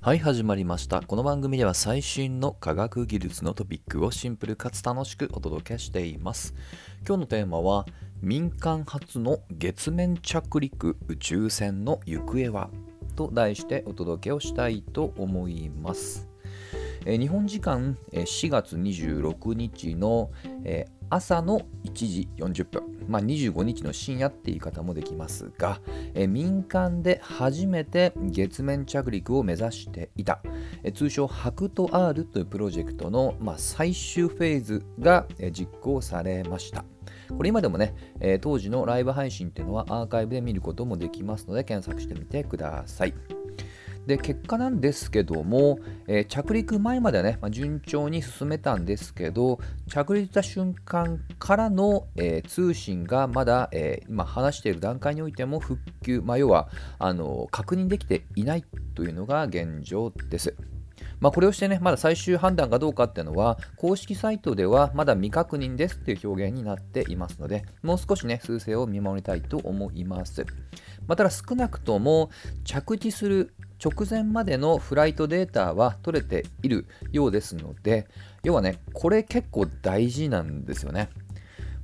はい、始まりました。この番組では最新の科学技術のトピックをシンプルかつ楽しくお届けしています。今日のテーマは、民間初の月面着陸宇宙船の行方は？と題してお届けをしたいと思います。日本時間4月26日の、朝の1時40分、まあ、25日の深夜って言い方もできますが、え民間で初めて月面着陸を目指していた、え通称ハクト R というプロジェクトの、まあ、最終フェーズが、え実行されました。これ今でもね、え当時のライブ配信っていうのはアーカイブで見ることもできますので検索してみてください。で結果なんですけども、えー着陸前まではね、まあ順調に進めたんですけど着陸した瞬間からの、えー通信がまだ、えー今話している段階においても復旧、まあ、要はあの確認できていないというのが現状です。まあ、これをしてね、まだ最終判断かどうかっていうのは、公式サイトではまだ未確認ですっていう表現になっていますので、もう少しね、数勢を見守りたいと思います。まあ、ただ少なくとも着地する直前までのフライトデータは取れているようですので、要はね、これ結構大事なんですよね。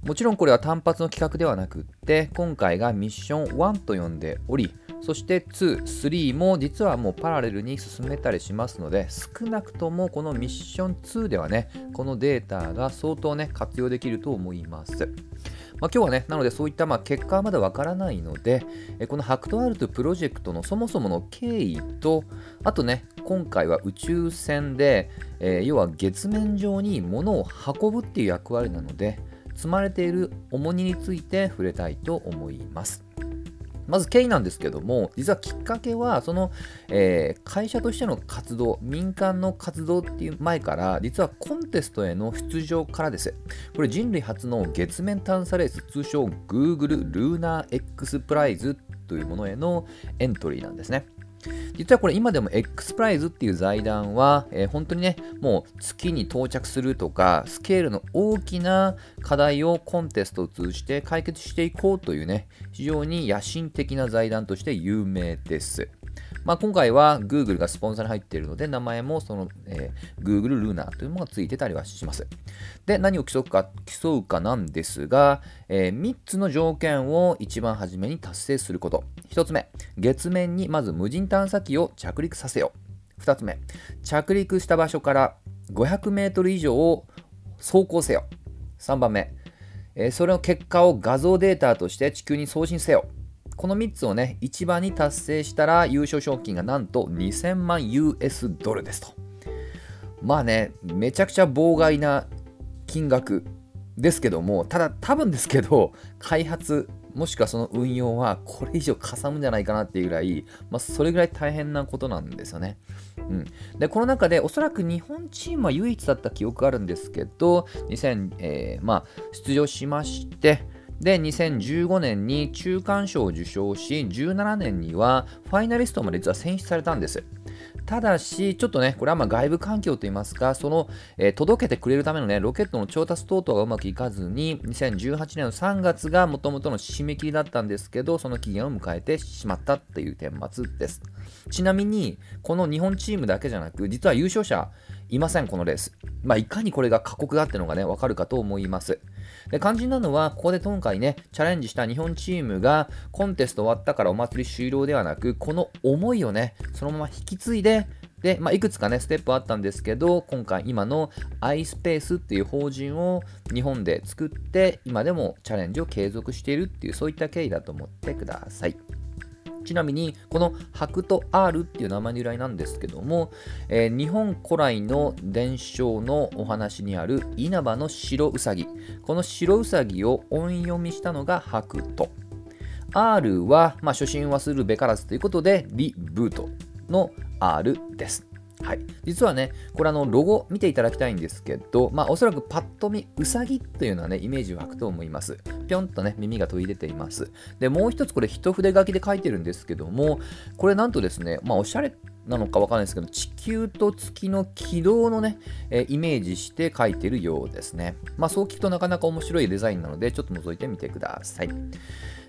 もちろんこれは単発の企画ではなくって、今回がミッション1と呼んでおり、そして2、3も実はもうパラレルに進めたりしますので、少なくともこのミッション2ではね、このデータが相当ね、活用できると思います。まあ、今日はね、なのでそういったまあ結果はまだわからないので、えこのハクトアルトプロジェクトのそもそもの経緯と、あとね、今回は宇宙船で、えー要は月面上に物を運ぶっていう役割なので、積まれている重荷について触れたいと思います。まず経緯なんですけども、実はきっかけは、その、えー会社としての活動、民間の活動っていう前から、実はコンテストへの出場からです。これ人類初の月面探査レース、通称 Google Lunar X プライズというものへのエントリーなんですね。実はこれ今でも X プライズっていう財団は、えー本当にね、もう月に到着するとか、スケールの大きな課題をコンテストを通じて解決していこうというね、非常に野心的な財団として有名です。まあ、今回は Google がスポンサーに入っているので、名前もその、えー Google Luna というものがついてたりはします。で、何を競うか競うかなんですが、え3つの条件を一番初めに達成すること。1つ目、月面にまず無人探査機を着陸させよう。2つ目、着陸した場所から500メートル以上を走行せよ。3番目、えーそれの結果を画像データとして地球に送信せよ。この3つをね、一番に達成したら優勝賞金がなんと2000万 US ドルですと。まあね、めちゃくちゃ妨害な金額ですけども、ただ多分ですけど、開発、もしくはその運用はこれ以上かさむんじゃないかなっていうぐらい、まあ、それぐらい大変なことなんですよね。うん、でこの中でおそらく日本チームは唯一だった記憶があるんですけど、2000えーまあ、出場しまして、で、2015年に中間賞を受賞し、17年にはファイナリストまで実は選出されたんです。ただし、ちょっとね、これはま外部環境といいますか、その、えー届けてくれるためのね、ロケットの調達等々がうまくいかずに、2018年の3月が元々の締め切りだったんですけど、その期限を迎えてしまったっていう顛末です。ちなみに、この日本チームだけじゃなく、実は優勝者いません、このレース。まあ、いかにこれが過酷だってのがね、わかるかと思います。で肝心なのは、ここで今回ね、チャレンジした日本チームが、コンテスト終わったからお祭り終了ではなく、この思いをね、そのまま引き継いで、で、まあ、いくつかね、ステップあったんですけど、今回今の iSpace っていう法人を日本で作って、今でもチャレンジを継続しているっていう、そういった経緯だと思ってください。ちなみに、このハクト R っていう名前の由来なんですけども、えー日本古来の伝承のお話にある稲葉の白うさぎ。この白うさぎを音読みしたのがハクト。R は、まあ、初心はするべからずということで、リブートの R です。はい、実はね、これあのロゴ見ていただきたいんですけど、まあ、おそらくパッと見、うさぎというのはね、イメージ湧くと思います。ぴょんとね、耳が飛び出ています。で、もう一つこれ一筆書きで書いてるんですけども、これなんとですね、まあ、おしゃれなのかわかんないですけど、地球と月の軌道のね、えーイメージして書いてるようですね。まあ、そう聞くとなかなか面白いデザインなので、ちょっと覗いてみてください。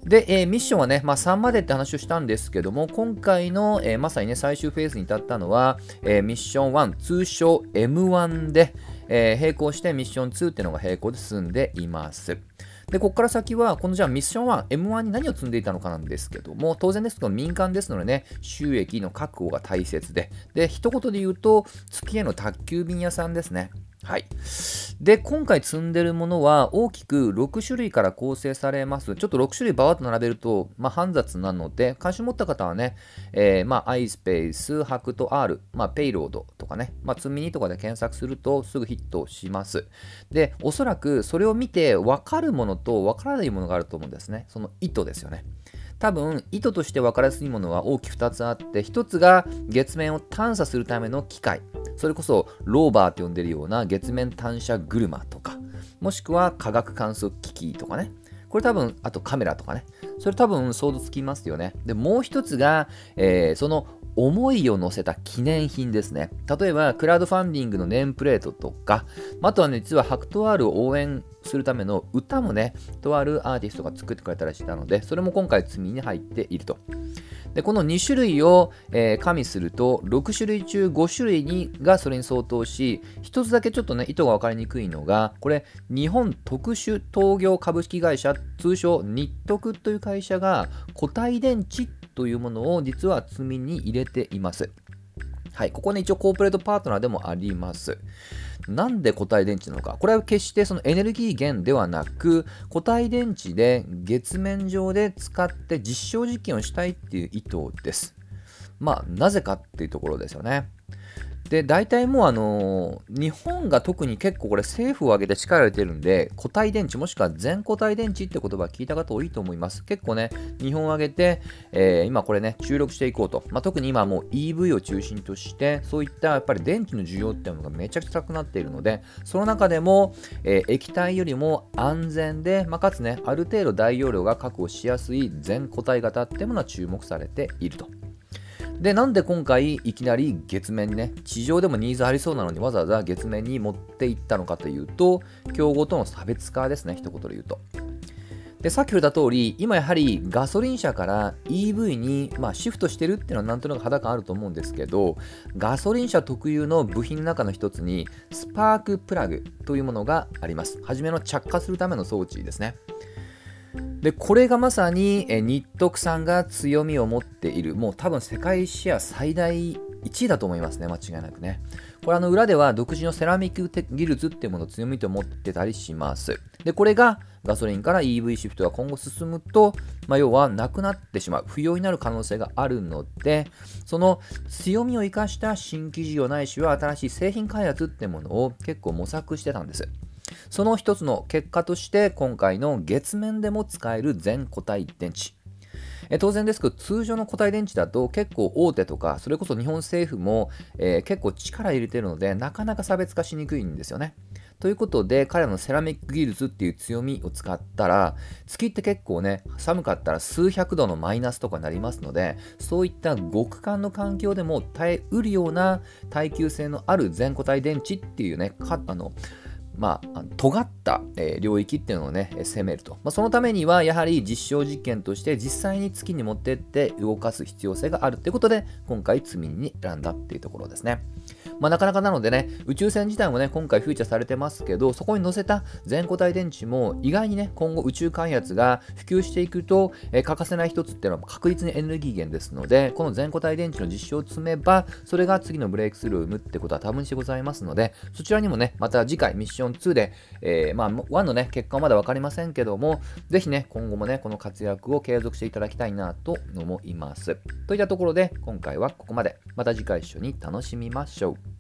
で、えー、ミッションはね、まあ、3までって話をしたんですけども、今回の、えー、まさにね、最終フェーズに至ったのは、え、ミッション1、通称 M1 で、え並行してミッション2っていうのが並行で進んでいます。で、ここから先は、このじゃあミッション1、M1 に何を積んでいたのかなんですけども、当然ですけど民間ですのでね、収益の確保が大切で、で、一言で言うと、月への宅急便屋さんですね。はい。で、今回積んでるものは大きく6種類から構成されます。ちょっと6種類バーッと並べると、まあ、煩雑なので、関心持った方はね、えー、まあ、iSpace、ハクト R、まあ、ペイロードとかね、まあ、積み荷とかで検索するとすぐヒットします。で、おそらくそれを見て分かるものと分からないものがあると思うんですね。その意図ですよね。多分意図として分かりやすいものは大きく2つあって1つが月面を探査するための機械それこそローバーと呼んでるような月面探査車とかもしくは科学観測機器とかねこれ多分、あとカメラとかね。それ多分想像つきますよね。で、もう一つが、えー、その思いを乗せた記念品ですね。例えば、クラウドファンディングのネームプレートとか、あとはね、実はハクトワールを応援するための歌もね、とあるアーティストが作ってくれたりしたので、それも今回積みに入っていると。でこの2種類を、えー、加味すると6種類中5種類にがそれに相当し1つだけちょっとね意図が分かりにくいのがこれ日本特殊陶業株式会社通称日徳という会社が固体電池ってというものを実は積みに入れています。はい、ここね一応コーポレートパートナーでもあります。なんで固体電池なのか。これは決してそのエネルギー源ではなく、固体電池で月面上で使って実証実験をしたいっていう意図です。まあ、なぜかっていうところですよね。で、大体もうあのー、日本が特に結構これ政府を挙げて力を入れてるんで、固体電池もしくは全固体電池って言葉聞いた方多いと思います。結構ね、日本を挙げて、えー、今これね、注力していこうと。まあ、特に今もう EV を中心として、そういったやっぱり電池の需要っていうのがめちゃくちゃ高くなっているので、その中でも、えー、液体よりも安全で、まあ、かつね、ある程度大容量が確保しやすい全固体型っていうものは注目されていると。で、なんで今回いきなり月面ね、地上でもニーズありそうなのにわざわざ月面に持っていったのかというと、競合との差別化ですね、一言で言うと。でさっき言った通り、今やはりガソリン車から EV に、まあ、シフトしてるっていうのはなんとなく肌感あると思うんですけど、ガソリン車特有の部品の中の一つに、スパークプラグというものがあります。はじめの着火するための装置ですね。でこれがまさにえ日徳さんが強みを持っているもう多分世界シェア最大1位だと思いますね間違いなくね。これあの裏では独自のセラミック技術っていうものを強みと思ってたりします。でこれがガソリンから EV シフトが今後進むと、まあ、要はなくなってしまう不要になる可能性があるのでその強みを生かした新規事業ないしは新しい製品開発ってものを結構模索してたんです。その一つの結果として今回の月面でも使える全固体電池え当然ですけど通常の固体電池だと結構大手とかそれこそ日本政府も、えー、結構力入れてるのでなかなか差別化しにくいんですよね。ということで彼らのセラミック技術っていう強みを使ったら月って結構ね寒かったら数百度のマイナスとかになりますのでそういった極寒の環境でも耐えうるような耐久性のある全固体電池っていうねあのまあ、尖った、え、領域っていうのをね、攻めると。まあ、そのためには、やはり実証実験として実際に月に持ってって動かす必要性があるということで、今回、積みに選んだっていうところですね。まあ、なかなかなのでね、宇宙船自体もね、今回フィーチャーされてますけど、そこに載せた全固体電池も意外にね、今後宇宙開発が普及していくと、えー、欠かせない一つっていうのは確実にエネルギー源ですので、この全固体電池の実証を積めば、それが次のブレイクスルーを生むってことは多分してございますので、そちらにもね、また次回ミッションョン2で、えー、まあ、1のね、結果はまだ分かりませんけども、ぜひね、今後もね、この活躍を継続していただきたいなと思います。といったところで、今回はここまで。また次回一緒に楽しみましょう。